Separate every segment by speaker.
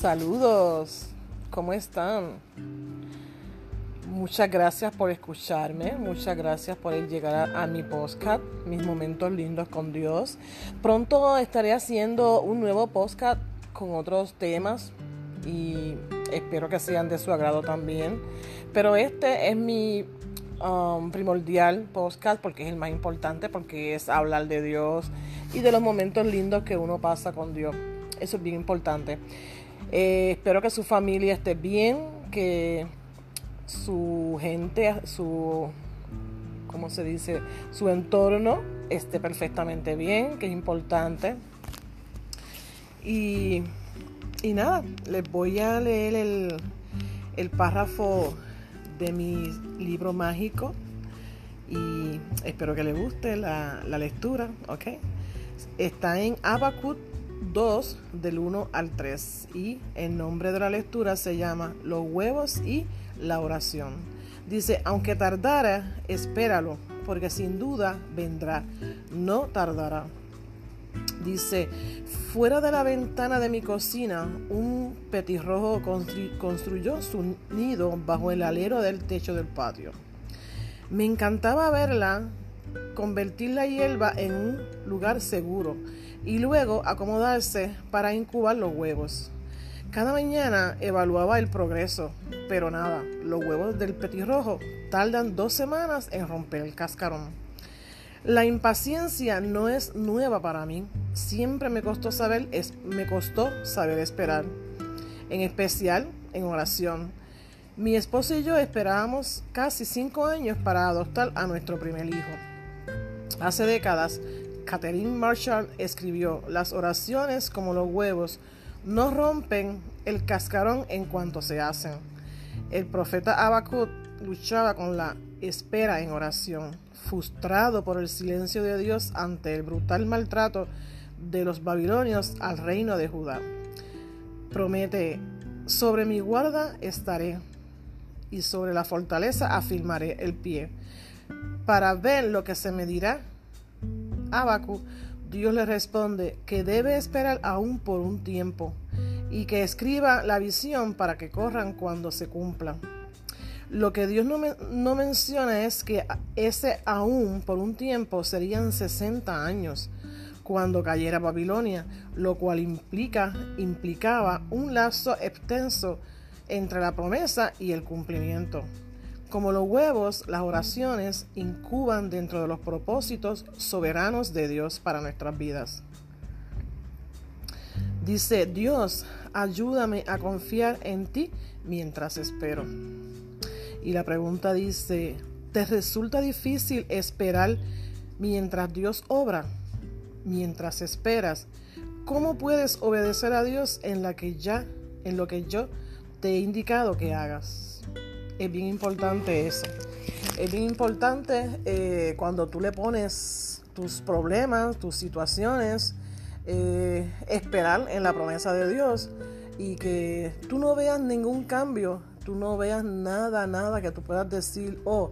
Speaker 1: Saludos, ¿cómo están? Muchas gracias por escucharme, muchas gracias por llegar a, mi podcast, mis momentos lindos con Dios. Pronto estaré haciendo un nuevo podcast con otros temas y espero que sean de su agrado también. Pero este es mi um, primordial podcast porque es el más importante, porque es hablar de Dios y de los momentos lindos que uno pasa con Dios. Eso es bien importante. Eh, espero que su familia esté bien, que su gente, su, ¿cómo se dice? Su entorno esté perfectamente bien, que es importante. Y, y nada, les voy a leer el, el párrafo de mi libro mágico y espero que les guste la, la lectura, ¿ok? Está en Abacut 2 del 1 al 3 y el nombre de la lectura se llama Los huevos y la oración. Dice, aunque tardara, espéralo, porque sin duda vendrá, no tardará. Dice, fuera de la ventana de mi cocina, un petirrojo construyó su nido bajo el alero del techo del patio. Me encantaba verla convertir la hierba en un lugar seguro y luego acomodarse para incubar los huevos. Cada mañana evaluaba el progreso, pero nada, los huevos del petirrojo tardan dos semanas en romper el cascarón. La impaciencia no es nueva para mí. Siempre me costó saber, es, me costó saber esperar, en especial en oración. Mi esposo y yo esperábamos casi cinco años para adoptar a nuestro primer hijo. Hace décadas, Catherine Marshall escribió, las oraciones como los huevos no rompen el cascarón en cuanto se hacen. El profeta Habacuc luchaba con la espera en oración, frustrado por el silencio de Dios ante el brutal maltrato de los babilonios al reino de Judá. Promete, sobre mi guarda estaré y sobre la fortaleza afirmaré el pie, para ver lo que se me dirá. Abacu, Dios le responde que debe esperar aún por un tiempo y que escriba la visión para que corran cuando se cumpla. Lo que Dios no, no, menciona es que ese aún por un tiempo serían 60 años cuando cayera Babilonia, lo cual implica, implicaba un lazo extenso entre la promesa y el cumplimiento. Como los huevos, las oraciones incuban dentro de los propósitos soberanos de Dios para nuestras vidas. Dice, Dios, ayúdame a confiar en ti mientras espero. Y la pregunta dice, ¿te resulta difícil esperar mientras Dios obra? Mientras esperas, ¿cómo puedes obedecer a Dios en la que ya, en lo que yo te he indicado que hagas? Es bien importante eso. Es bien importante eh, cuando tú le pones tus problemas, tus situaciones, eh, esperar en la promesa de Dios y que tú no veas ningún cambio, tú no veas nada, nada que tú puedas decir, oh,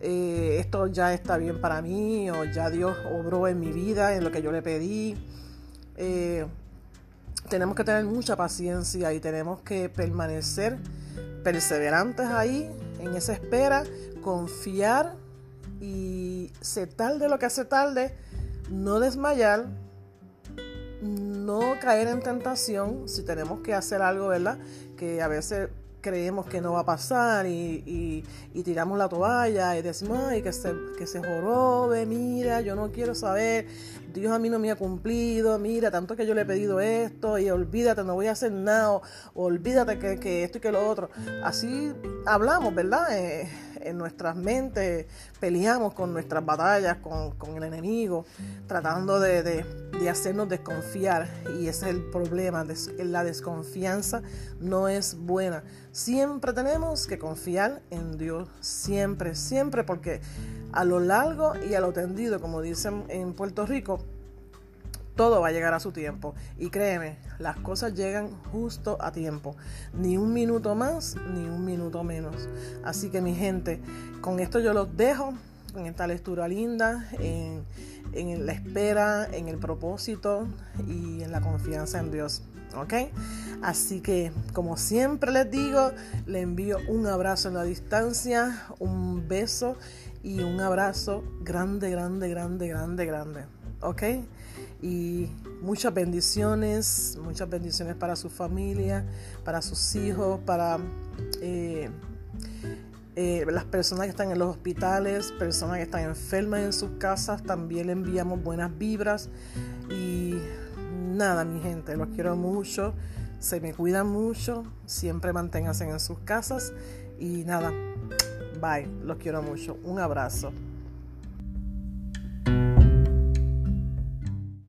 Speaker 1: eh, esto ya está bien para mí, o ya Dios obró en mi vida, en lo que yo le pedí. Tenemos que tener mucha paciencia y tenemos que permanecer perseverantes ahí, en esa espera, confiar y se tarde lo que hace tarde, no desmayar, no caer en tentación si tenemos que hacer algo, ¿verdad? Que a veces creemos que no va a pasar y, tiramos la toalla y decimos, ay, que se, que se jorobe, mira, yo no quiero saber, Dios a mí no me ha cumplido, mira, tanto que yo le he pedido esto y olvídate, no voy a hacer nada, olvídate que, esto y que lo otro. Así hablamos, ¿verdad? Eh, en nuestras mentes peleamos con nuestras batallas, con, el enemigo, tratando de, hacernos desconfiar. Y ese es el problema, la desconfianza no es buena. Siempre tenemos que confiar en Dios, siempre, siempre, porque a lo largo y a lo tendido, como dicen en Puerto Rico, todo va a llegar a su tiempo. Y créeme, las cosas llegan justo a tiempo. Ni un minuto más, ni un minuto menos. Así que mi gente, con esto yo los dejo, en esta lectura linda, en, en la espera, en el propósito y en la confianza en Dios. ¿ok? Así que, como siempre les digo, le envío un abrazo en la distancia, un beso y un abrazo grande, grande, grande, grande, grande, ¿ok? Y muchas bendiciones, muchas bendiciones para su familia, para sus hijos, para eh, eh, las personas que están en los hospitales, personas que están enfermas en sus casas, también le enviamos buenas vibras. Y nada, mi gente, los quiero mucho, se me cuidan mucho, siempre manténganse en sus casas y nada, bye, los quiero mucho, un abrazo.